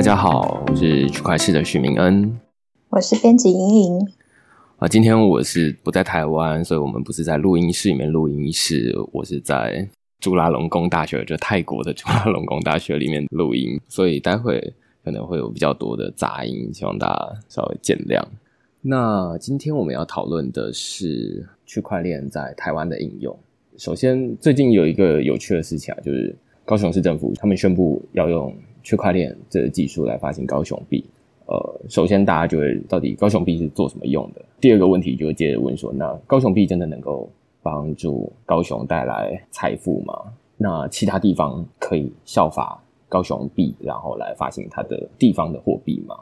大家好，我是区块市的许明恩，我是编辑莹莹。啊，今天我是不在台湾，所以我们不是在录音室里面录音室，我是在朱拉隆功大学，就泰国的朱拉隆功大学里面录音，所以待会可能会有比较多的杂音，希望大家稍微见谅。那今天我们要讨论的是区块链在台湾的应用。首先，最近有一个有趣的事情啊，就是高雄市政府他们宣布要用区块链这个技术来发行高雄币。呃，首先大家就会到底高雄币是做什么用的？第二个问题就会接着问说，那高雄币真的能够帮助高雄带来财富吗？那其他地方可以效法高雄币，然后来发行它的地方的货币吗？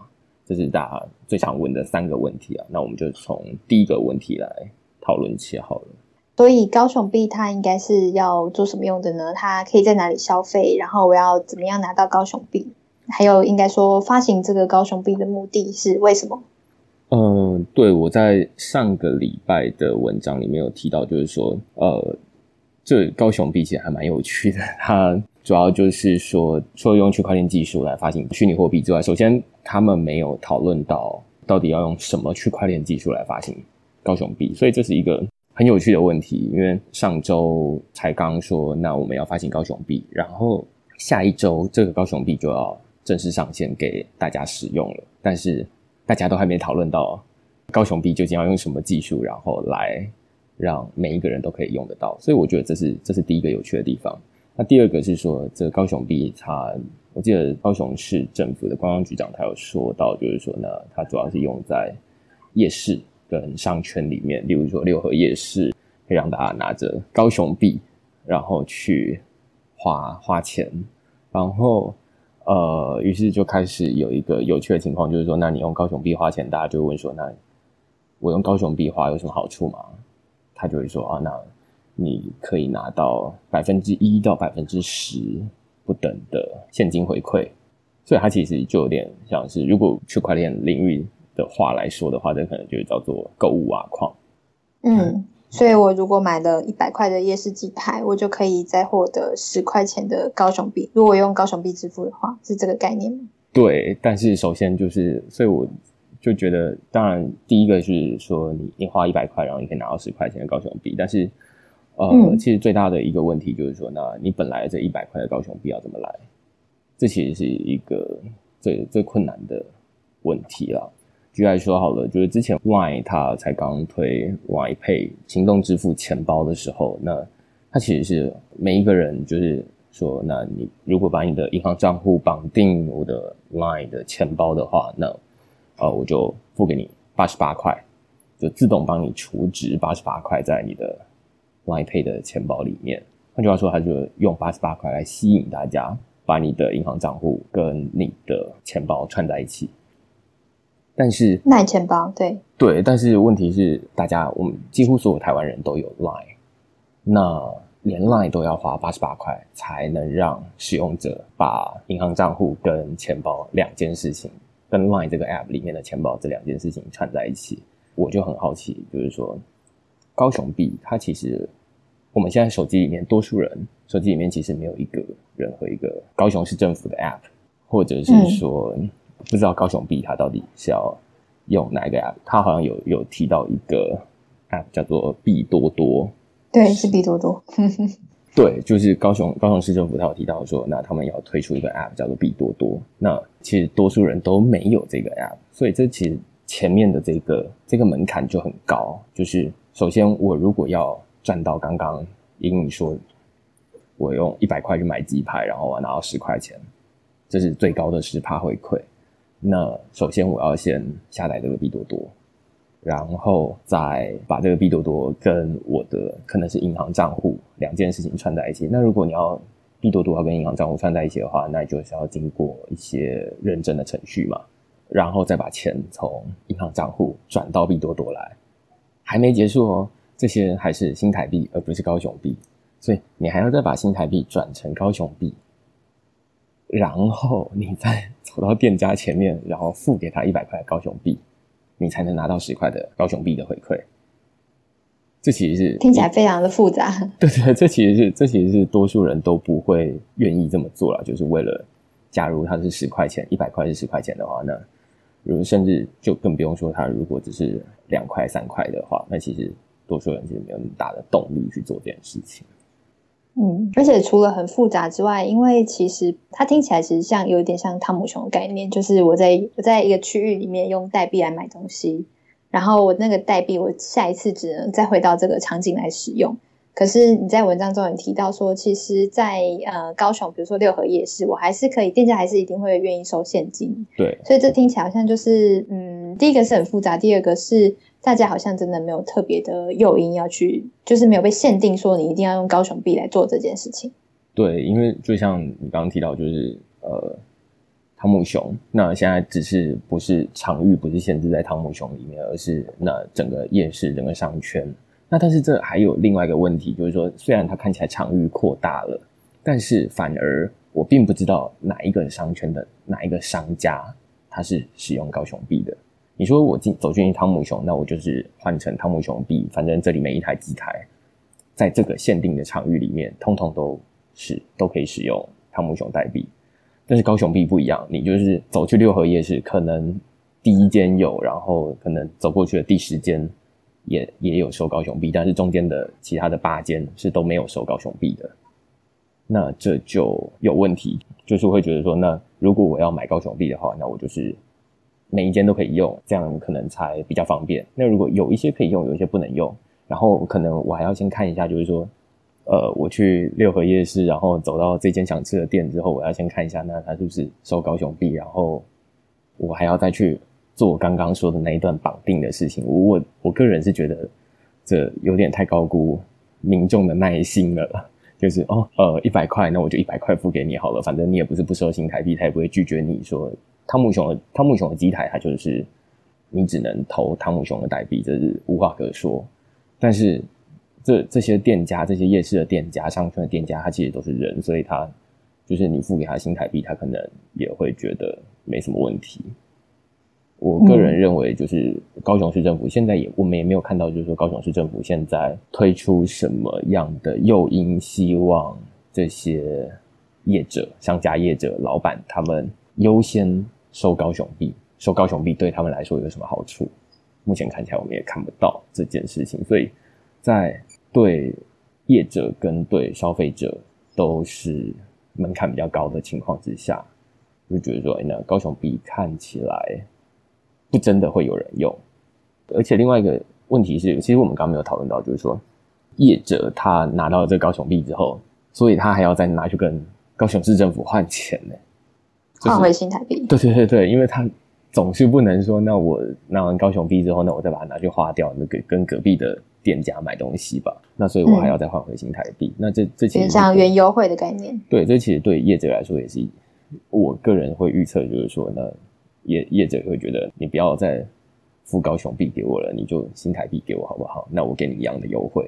这是大家最常问的三个问题啊。那我们就从第一个问题来讨论起好了。所以高雄币它应该是要做什么用的呢？它可以在哪里消费？然后我要怎么样拿到高雄币？还有应该说发行这个高雄币的目的是为什么？嗯，对，我在上个礼拜的文章里面有提到，就是说，呃，这高雄币其实还蛮有趣的。它主要就是说，除了用区块链技术来发行虚拟货币之外，首先他们没有讨论到到底要用什么区块链技术来发行高雄币，所以这是一个很有趣的问题。因为上周才刚说，那我们要发行高雄币，然后下一周这个高雄币就要正式上线给大家使用了，但是大家都还没讨论到高雄币究竟要用什么技术，然后来让每一个人都可以用得到。所以我觉得这是这是第一个有趣的地方。那第二个是说，这个高雄币，它我记得高雄市政府的观光局长他有说到，就是说呢，它主要是用在夜市跟商圈里面，例如说六合夜市，可以让大家拿着高雄币，然后去花花钱，然后呃，于是就开始有一个有趣的情况，就是说，那你用高雄币花钱，大家就会问说，那我用高雄币花有什么好处吗？他就会说啊，那。你可以拿到百分之一到百分之十不等的现金回馈，所以它其实就有点像是，如果区块链领域的话来说的话，这可能就叫做购物挖矿。嗯，所以我如果买了一百块的夜市鸡排，我就可以再获得十块钱的高雄币。如果用高雄币支付的话，是这个概念吗？对，但是首先就是，所以我就觉得，当然第一个是说，你你花一百块，然后你可以拿到十块钱的高雄币，但是。呃，其实最大的一个问题就是说，那你本来这一百块的高雄币要怎么来？这其实是一个最最困难的问题了。举例来说好了，就是之前 Line 它才刚推 Line Pay 行动支付钱包的时候，那它其实是每一个人就是说，那你如果把你的银行账户绑定我的 Line 的钱包的话，那呃我就付给你八十八块，就自动帮你储值八十八块在你的。Line Pay 的钱包里面，换句话说，他就用八十八块来吸引大家，把你的银行账户跟你的钱包串在一起。但是，Line 钱包对对，但是问题是，大家我们几乎所有台湾人都有 Line，那连 Line 都要花八十八块才能让使用者把银行账户跟钱包两件事情，跟 Line 这个 App 里面的钱包这两件事情串在一起，我就很好奇，就是说高雄币它其实。我们现在手机里面，多数人手机里面其实没有一个任何一个高雄市政府的 App，或者是说不知道高雄币它到底是要用哪一个 App。它好像有有提到一个 App 叫做币多多，对，是币多多。对，就是高雄高雄市政府它有提到说，那他们要推出一个 App 叫做币多多。那其实多数人都没有这个 App，所以这其实前面的这个这个门槛就很高。就是首先我如果要赚到刚刚英语说，我用一百块去买鸡排，然后我拿到十块钱，这是最高的十趴回馈。那首先我要先下载这个币多多，然后再把这个币多多跟我的可能是银行账户两件事情串在一起。那如果你要币多多要跟银行账户串在一起的话，那就是要经过一些认证的程序嘛，然后再把钱从银行账户转到币多多来，还没结束哦。这些还是新台币，而不是高雄币，所以你还要再把新台币转成高雄币，然后你再走到店家前面，然后付给他一百块高雄币，你才能拿到十块的高雄币的回馈。这其实是听起来非常的复杂。对对，这其实是这其实是多数人都不会愿意这么做了，就是为了假如他是十块钱，一百块是十块钱的话，那如果甚至就更不用说他如果只是两块三块的话，那其实多数人其实没有那么大的动力去做这件事情。嗯，而且除了很复杂之外，因为其实它听起来其实像有一点像汤姆熊的概念，就是我在我在一个区域里面用代币来买东西，然后我那个代币我下一次只能再回到这个场景来使用。可是你在文章中也提到说，其实，在呃高雄，比如说六合夜市，我还是可以店家还是一定会愿意收现金。对，所以这听起来好像就是嗯，第一个是很复杂，第二个是。大家好像真的没有特别的诱因要去，就是没有被限定说你一定要用高雄币来做这件事情。对，因为就像你刚刚提到，就是呃，汤姆熊，那现在只是不是场域不是限制在汤姆熊里面，而是那整个夜市整个商圈。那但是这还有另外一个问题，就是说虽然它看起来场域扩大了，但是反而我并不知道哪一个商圈的哪一个商家他是使用高雄币的。你说我进走进去汤姆熊，那我就是换成汤姆熊币，反正这里每一台机台，在这个限定的场域里面，通通都是都可以使用汤姆熊代币。但是高雄币不一样，你就是走去六合夜市，可能第一间有，然后可能走过去的第十间也也有收高雄币，但是中间的其他的八间是都没有收高雄币的。那这就有问题，就是会觉得说，那如果我要买高雄币的话，那我就是。每一间都可以用，这样可能才比较方便。那如果有一些可以用，有一些不能用，然后可能我还要先看一下，就是说，呃，我去六合夜市，然后走到这间想吃的店之后，我要先看一下，那他是不是收高雄币，然后我还要再去做刚刚说的那一段绑定的事情。我我个人是觉得这有点太高估民众的耐心了，就是哦，呃，一百块，那我就一百块付给你好了，反正你也不是不收新台币，他也不会拒绝你说。汤姆熊的汤姆熊的机台，它就是你只能投汤姆熊的代币，这是无话可说。但是这这些店家、这些夜市的店家、商圈的店家，他其实都是人，所以他就是你付给他新台币，他可能也会觉得没什么问题。我个人认为，就是高雄市政府现在也我们也没有看到，就是说高雄市政府现在推出什么样的诱因，希望这些业者、商家业者、老板他们优先。收高雄币，收高雄币对他们来说有什么好处？目前看起来我们也看不到这件事情，所以在对业者跟对消费者都是门槛比较高的情况之下，就觉得说，哎，那高雄币看起来不真的会有人用。而且另外一个问题是，其实我们刚刚没有讨论到，就是说业者他拿到这高雄币之后，所以他还要再拿去跟高雄市政府换钱呢。换回新台币，对对对对，因为他总是不能说，那我拿完高雄币之后，那我再把它拿去花掉，那个跟隔壁的店家买东西吧。那所以我还要再换回新台币。那这这其实像原优惠的概念。对，这其实对业者来说也是，我个人会预测，就是说，那业业者会觉得，你不要再付高雄币给我了，你就新台币给我好不好？那我给你一样的优惠。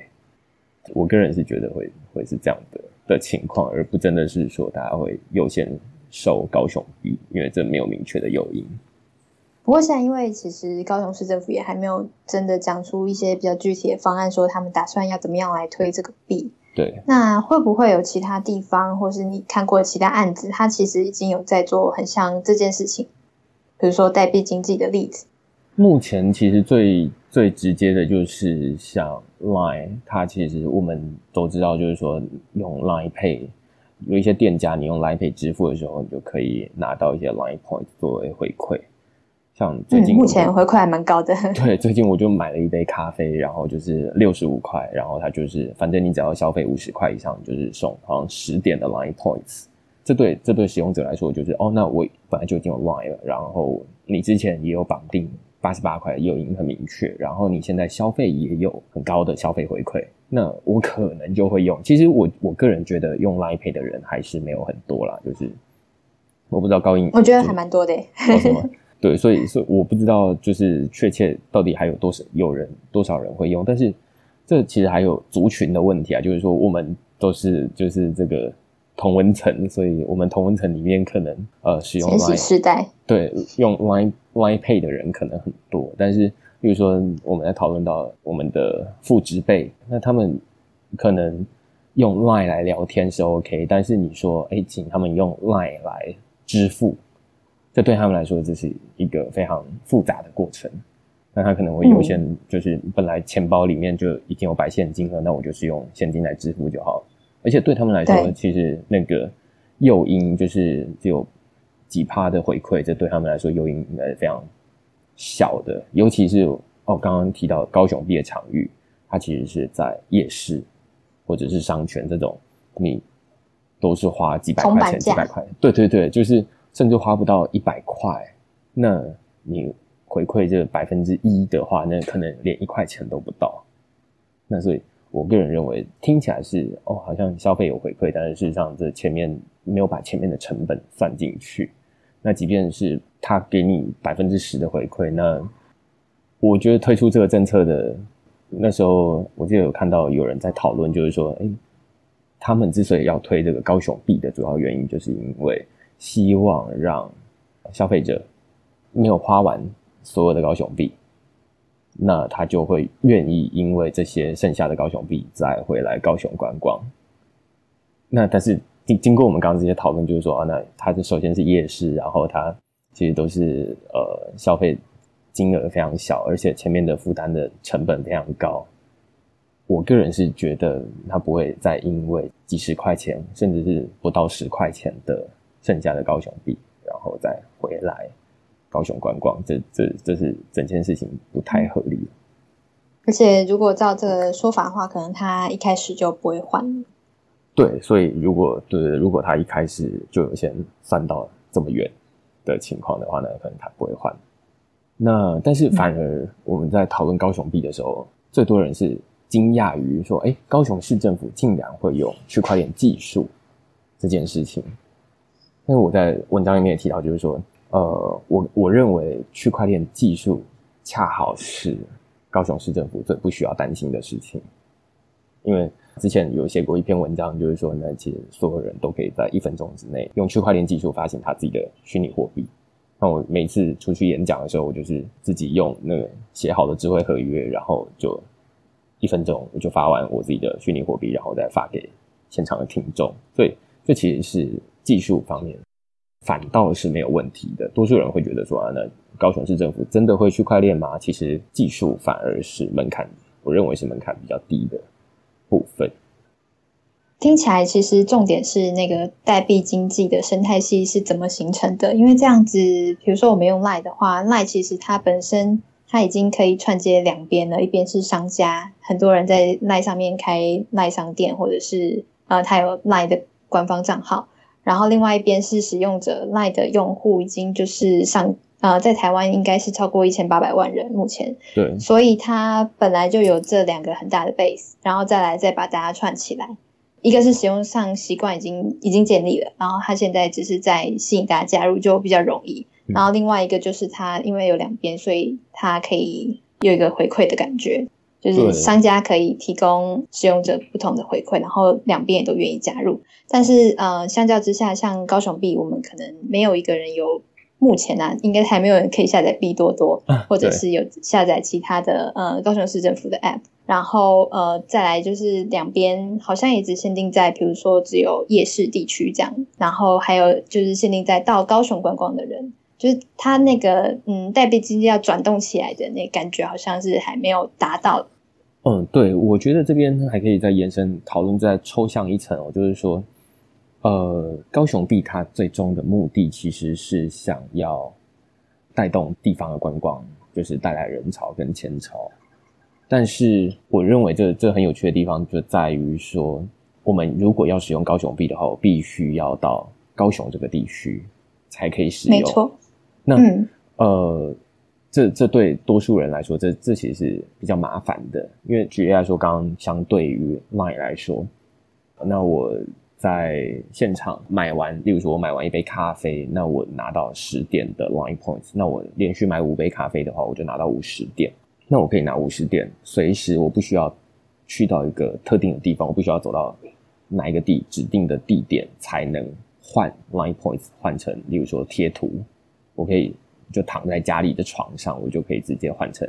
我个人是觉得会会是这样的的情况，而不真的是说大家会优先。收高雄币，因为这没有明确的诱因。不过现在，因为其实高雄市政府也还没有真的讲出一些比较具体的方案，说他们打算要怎么样来推这个币。对，那会不会有其他地方，或是你看过其他案子，它其实已经有在做很像这件事情，比如说代币经济的例子。目前其实最最直接的就是像 Line，它其实我们都知道，就是说用 Line Pay。有一些店家，你用 Line Pay 支付的时候，你就可以拿到一些 Line Point 作为回馈。像最近目前回馈还蛮高的。对，最近我就买了一杯咖啡，然后就是六十五块，然后它就是反正你只要消费五十块以上，就是送好像十点的 Line Points。这对这对使用者来说，就是哦，那我本来就已经有 Line 了，然后你之前也有绑定八十八块，诱因很明确，然后你现在消费也有很高的消费回馈。那我可能就会用。其实我我个人觉得用 Line Pay 的人还是没有很多啦，就是我不知道高音，我觉得还蛮多的。对，所以所以我不知道就是确切到底还有多少有人多少人会用，但是这其实还有族群的问题啊，就是说我们都是就是这个同文层，所以我们同文层里面可能呃使用 Line 世代对用 Line Line Pay 的人可能很多，但是。比如说，我们在讨论到我们的父职辈，那他们可能用 Line 来聊天是 OK，但是你说，哎，请他们用 Line 来支付，这对他们来说这是一个非常复杂的过程。那他可能会优先就是本来钱包里面就已经有白现金了，那我就是用现金来支付就好。而且对他们来说，其实那个诱因就是只有几趴的回馈，这对他们来说诱因应该是非常小的。尤其是哦，刚刚提到高雄毕业场域，它其实是在夜市或者是商圈这种，你都是花几百块钱、几百块，对对对，就是甚至花不到一百块，那你。回馈这百分之一的话，那可能连一块钱都不到。那所以，我个人认为听起来是哦，好像消费有回馈，但是事实上这前面没有把前面的成本算进去。那即便是他给你百分之十的回馈，那我觉得推出这个政策的那时候，我记得有看到有人在讨论，就是说，哎，他们之所以要推这个高雄币的主要原因，就是因为希望让消费者没有花完。所有的高雄币，那他就会愿意因为这些剩下的高雄币再回来高雄观光。那但是经经过我们刚刚这些讨论，就是说啊，那它首先是夜市，然后它其实都是呃消费金额非常小，而且前面的负担的成本非常高。我个人是觉得他不会再因为几十块钱，甚至是不到十块钱的剩下的高雄币，然后再回来。高雄观光，这这这是整件事情不太合理。而且，如果照这个说法的话，可能他一开始就不会换。对，所以如果对如果他一开始就有先算到这么远的情况的话呢，可能他不会换。那但是反而我们在讨论高雄币的时候，最多人是惊讶于说，哎，高雄市政府竟然会用区块链技术这件事情。但是我在文章里面也提到，就是说。呃，我我认为区块链技术恰好是高雄市政府最不需要担心的事情，因为之前有写过一篇文章，就是说呢，其实所有人都可以在一分钟之内用区块链技术发行他自己的虚拟货币。那我每次出去演讲的时候，我就是自己用那个写好的智慧合约，然后就一分钟我就发完我自己的虚拟货币，然后再发给现场的听众。所以这其实是技术方面。反倒是没有问题的。多数人会觉得说啊，那高雄市政府真的会区块链吗？其实技术反而是门槛，我认为是门槛比较低的部分。听起来其实重点是那个代币经济的生态系是怎么形成的？因为这样子，比如说我们用 Line 的话，Line 其实它本身它已经可以串接两边了，一边是商家，很多人在 Line 上面开 Line 商店，或者是呃，它有 Line 的官方账号。然后另外一边是使用者 Line 的用户，已经就是上呃，在台湾应该是超过一千八百万人目前。对，所以它本来就有这两个很大的 base，然后再来再把大家串起来。一个是使用上习惯已经已经建立了，然后它现在只是在吸引大家加入，就比较容易。然后另外一个就是它因为有两边，所以它可以有一个回馈的感觉。就是商家可以提供使用者不同的回馈，然后两边也都愿意加入。但是，呃，相较之下，像高雄币，我们可能没有一个人有，目前呢，应该还没有人可以下载 B 多多，或者是有下载其他的呃高雄市政府的 App。然后，呃，再来就是两边好像也只限定在，比如说只有夜市地区这样。然后还有就是限定在到高雄观光的人。就是他那个嗯，代币经济要转动起来的那感觉，好像是还没有达到。嗯，对，我觉得这边还可以再延伸讨论，再抽象一层哦，就是说，呃，高雄币它最终的目的其实是想要带动地方的观光，就是带来人潮跟钱潮。但是我认为这这很有趣的地方就在于说，我们如果要使用高雄币的话，我必须要到高雄这个地区才可以使用。没错。那呃，这这对多数人来说，这这其实是比较麻烦的。因为举例来说，刚刚相对于 Line 来说，那我在现场买完，例如说我买完一杯咖啡，那我拿到十点的 Line Points，那我连续买五杯咖啡的话，我就拿到五十点。那我可以拿五十点，随时我不需要去到一个特定的地方，我不需要走到哪一个地指定的地点才能换 Line Points 换成，例如说贴图。我可以就躺在家里的床上，我就可以直接换成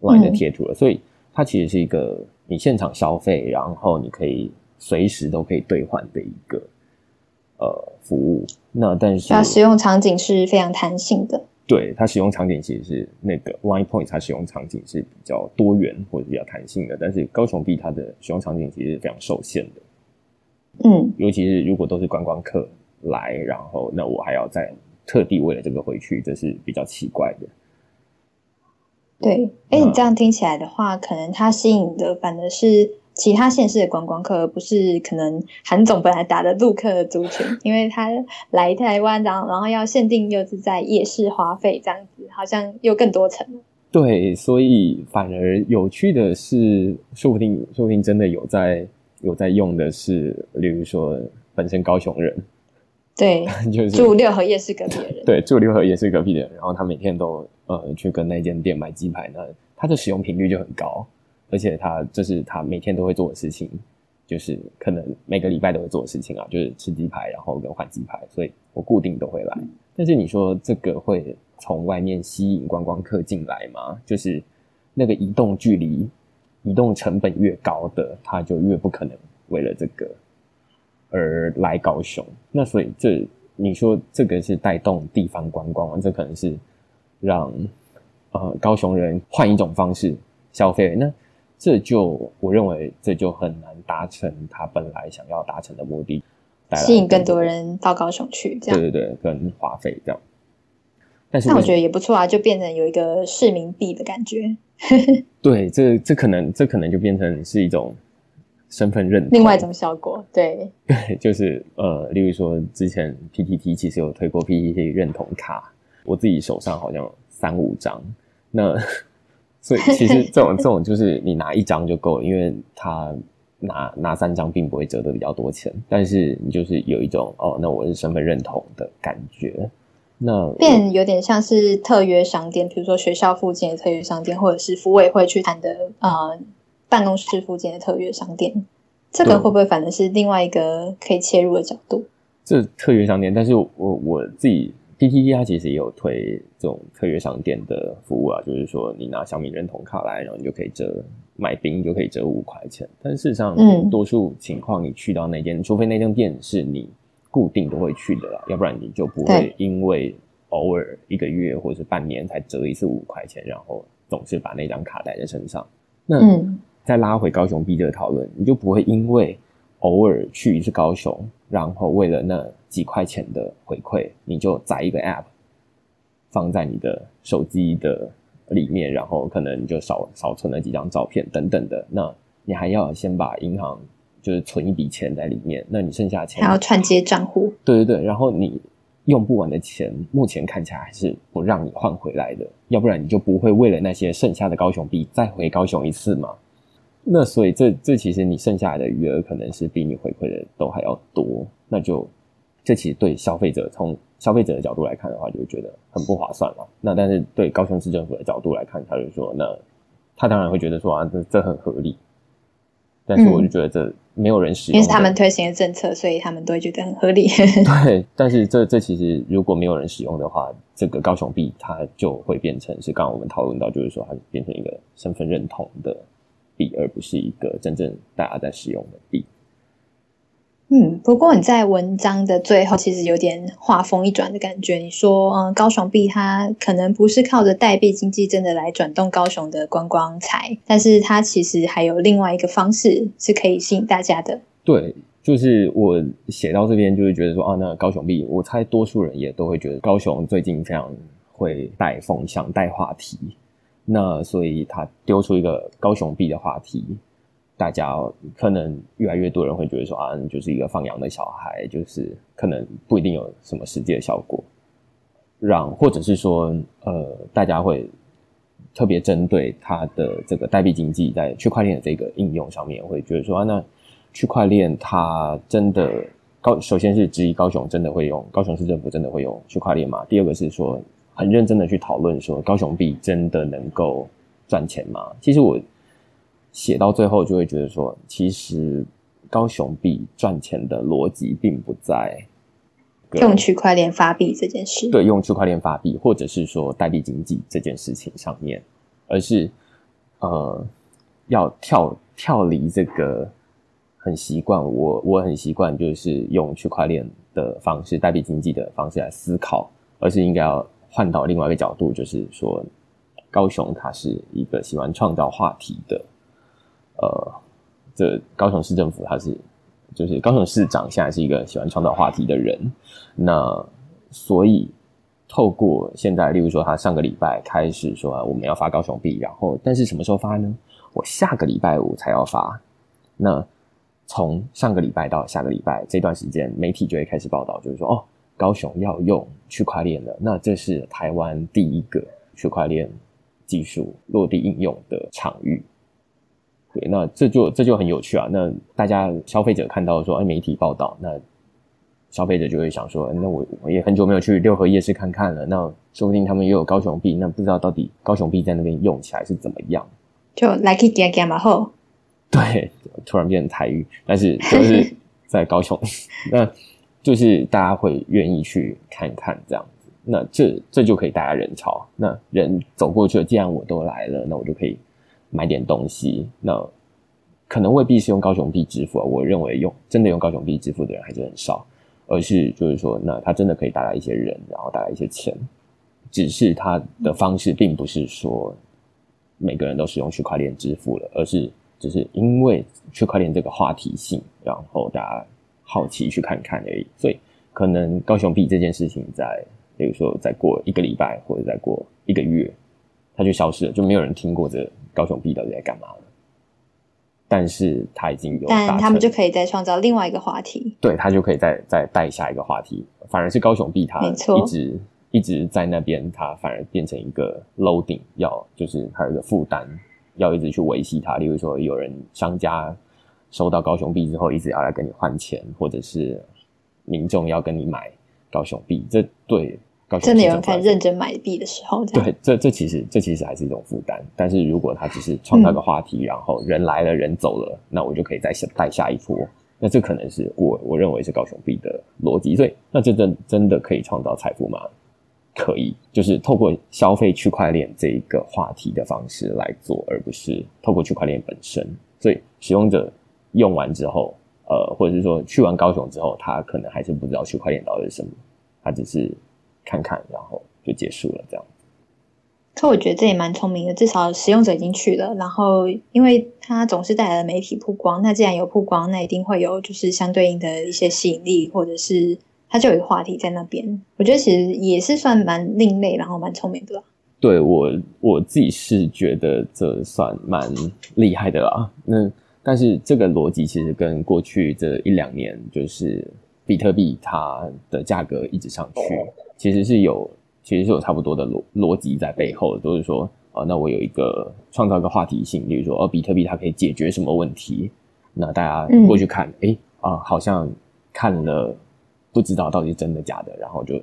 Line 的贴图了。所以它其实是一个你现场消费，然后你可以随时都可以兑换的一个呃服务。那但是它使用场景是非常弹性的。对它使用场景其实是那个 Line Point，它使用场景是比较多元或者比较弹性的，但是高雄币它的使用场景其实是非常受限的。嗯，尤其是如果都是观光客来，然后那我还要再特地为了这个回去，这是比较奇怪的。对，哎，你这样听起来的话，可能它吸引的反而是其他县市的观光客，而不是可能韩总本来打的陆客的族群，因为他来台湾，然后然后要限定又是在夜市花费这样子，好像又更多层。对，所以反而有趣的是，说不定说不定真的有在有在用的是，例如说本身高雄人，对，就是住六合夜市隔壁的人，对，住六合夜市隔壁的人，然后他每天都呃去跟那间店买鸡排，那他的使用频率就很高，而且他这是他每天都会做的事情，就是可能每个礼拜都会做的事情啊，就是吃鸡排，然后跟换鸡排，所以我固定都会来。但是你说这个会从外面吸引观光客进来吗？就是那个移动距离、移动成本越高的，他就越不可能为了这个而来高雄。那所以这你说这个是带动地方观光吗？这可能是让呃高雄人换一种方式消费。那这就我认为这就很难达成他本来想要达成的目的，吸引更多人到高雄去，这样。对对对，跟花费这样。但是为那我觉得也不错啊，就变成有一个市民币的感觉，对，这这可能这可能就变成是一种身份认同，另外一种效果。对，对，就是呃，例如说之前 PTT 其实有推过 PTT 认同卡，我自己手上好像有三五张，那所以 其实这种这种就是你拿一张就够了，因为他拿拿三张并不会折得比较多钱，但是你就是有一种哦，那我是身份认同的感觉。那变有点像是特约商店，比如说学校附近的特约商店，或者是服委会去谈的呃办公室附近的特约商店，这个会不会反而是另外一个可以切入的角度？这特约商店，但是我我自己 PTT 它其实也有推这种特约商店的服务啊，就是说你拿小米认同卡来，然后你就可以折买冰就可以折五块钱。但事实上，嗯多数情况你去到那间，除非那间店是你固定都会去的啦，要不然你就不会因为偶尔一个月或者是半年才折一次五块钱，然后总是把那张卡带在身上。那嗯，再拉回高雄 B 这个讨论，你就不会因为偶尔去一次高雄，然后为了那几块钱的回馈，你就载一个 App 放在你的手机的里面，然后可能你就少少存了几张照片等等的。那你还要先把银行就是存一笔钱在里面，那你剩下的钱还要串接账户，对对对，然后你用不完的钱，目前看起来还是不让你换回来的，要不然你就不会为了那些剩下的高雄币再回高雄一次嘛。那所以这这其实你剩下来的余额可能是比你回馈的都还要多，那就这其实对消费者从消费者的角度来看的话，就会觉得很不划算嘛。那但是对高雄市政府的角度来看，他就说那他当然会觉得说啊这这很合理，但是我就觉得这没有人使用的，因为是他们推行的政策，所以他们都会觉得很合理。对，但是这这其实如果没有人使用的话，这个高雄币它就会变成是刚刚我们讨论到，就是说它变成一个身份认同的币，而不是一个真正大家在使用的币。嗯，不过你在文章的最后其实有点画风一转的感觉。你说，嗯，高雄币它可能不是靠着代币经济真的来转动高雄的观光财，但是它其实还有另外一个方式是可以吸引大家的。对，就是我写到这边，就是觉得说啊，那高雄币，我猜多数人也都会觉得高雄最近非常会带风向、带话题，那所以他丢出一个高雄币的话题。大家可能越来越多人会觉得说啊，你就是一个放羊的小孩，就是可能不一定有什么实际的效果，让或者是说呃，大家会特别针对它的这个代币经济在区块链的这个应用上面，会觉得说啊，那区块链它真的高，首先是质疑高雄真的会用，高雄市政府真的会用区块链吗？第二个是说很认真的去讨论说高雄币真的能够赚钱吗？其实我。写到最后就会觉得说，其实高雄币赚钱的逻辑并不在用区块链发币这件事，对，用区块链发币或者是说代币经济这件事情上面，而是呃要跳跳离这个很习惯，我我很习惯就是用区块链的方式、代币经济的方式来思考，而是应该要换到另外一个角度，就是说，高雄它是一个喜欢创造话题的，呃，这高雄市政府它是就是高雄市长现在是一个喜欢创造话题的人，那所以。透过现在，例如说，他上个礼拜开始说我们要发高雄币，然后，但是什么时候发呢？我下个礼拜五才要发。那从上个礼拜到下个礼拜这段时间，媒体就会开始报道，就是说，哦，高雄要用区块链了。那这是台湾第一个区块链技术落地应用的场域。对，那这就这就很有趣啊。那大家消费者看到说，哎，媒体报道，那。消费者就会想说：“那我我也很久没有去六合夜市看看了，那说不定他们也有高雄币，那不知道到底高雄币在那边用起来是怎么样？”就来去给给嘛后，对，突然变成台语，但是就是在高雄，那就是大家会愿意去看看这样子，那这这就可以带来人潮，那人走过去了，既然我都来了，那我就可以买点东西，那可能未必是用高雄币支付啊，我认为用真的用高雄币支付的人还是很少。而是就是说，那它真的可以带来一些人，然后带来一些钱，只是它的方式并不是说每个人都使用区块链支付了，而是只是因为区块链这个话题性，然后大家好奇去看看而已。所以可能高雄币这件事情，在比如说再过一个礼拜或者再过一个月，它就消失了，就没有人听过这高雄币到底在干嘛了。但是他已经有，但他们就可以再创造另外一个话题，对他就可以再再带下一个话题。反而是高雄币，它一直一直在那边，它反而变成一个 loading，要就是还有一个负担，要一直去维系它。例如说，有人商家收到高雄币之后，一直要来跟你换钱，或者是民众要跟你买高雄币，这对。真的有人在认真买币的时候，对，这这其实这其实还是一种负担。但是如果他只是创造个话题，然后人来了人走了，那我就可以再带下一波。那这可能是我我认为是高雄币的逻辑。所以，那这真真的可以创造财富吗？可以，就是透过消费区块链这一个话题的方式来做，而不是透过区块链本身。所以，使用者用完之后，呃，或者是说去完高雄之后，他可能还是不知道区块链到底是什么，他只是。看看，然后就结束了，这样。可我觉得这也蛮聪明的，至少使用者已经去了，然后因为它总是带来了媒体曝光，那既然有曝光，那一定会有就是相对应的一些吸引力，或者是它就有一个话题在那边。我觉得其实也是算蛮另类，然后蛮聪明的。对我我自己是觉得这算蛮厉害的啦。那但是这个逻辑其实跟过去这一两年，就是比特币它的价格一直上去。其实是有，其实是有差不多的逻逻辑在背后，都是说，啊，那我有一个创造一个话题性，比如说，哦，比特币它可以解决什么问题？那大家过去看，哎，啊，好像看了不知道到底是真的假的，然后就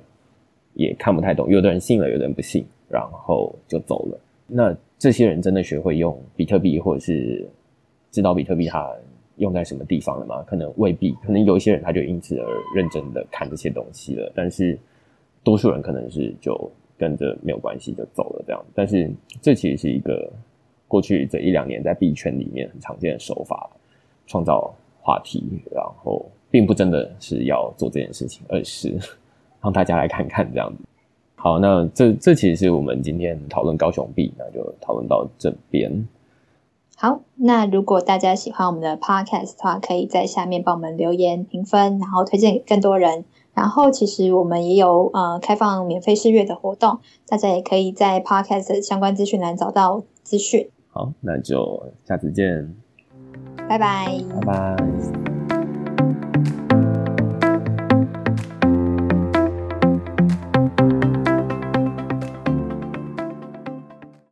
也看不太懂，有的人信了，有的人不信，然后就走了。那这些人真的学会用比特币，或者是知道比特币它用在什么地方了吗？可能未必，可能有一些人他就因此而认真的看这些东西了，但是。多数人可能是就跟着没有关系就走了这样，但是这其实是一个过去这一两年在币圈里面很常见的手法，创造话题，然后并不真的是要做这件事情，而是让大家来看看这样子。好，那这这其实是我们今天讨论高雄币，那就讨论到这边。好，那如果大家喜欢我们的 podcast 的话，可以在下面帮我们留言评分，然后推荐给更多人。然后，其实我们也有呃开放免费试阅的活动，大家也可以在 Podcast 相关资讯栏找到资讯。好，那就下次见，拜拜，拜拜。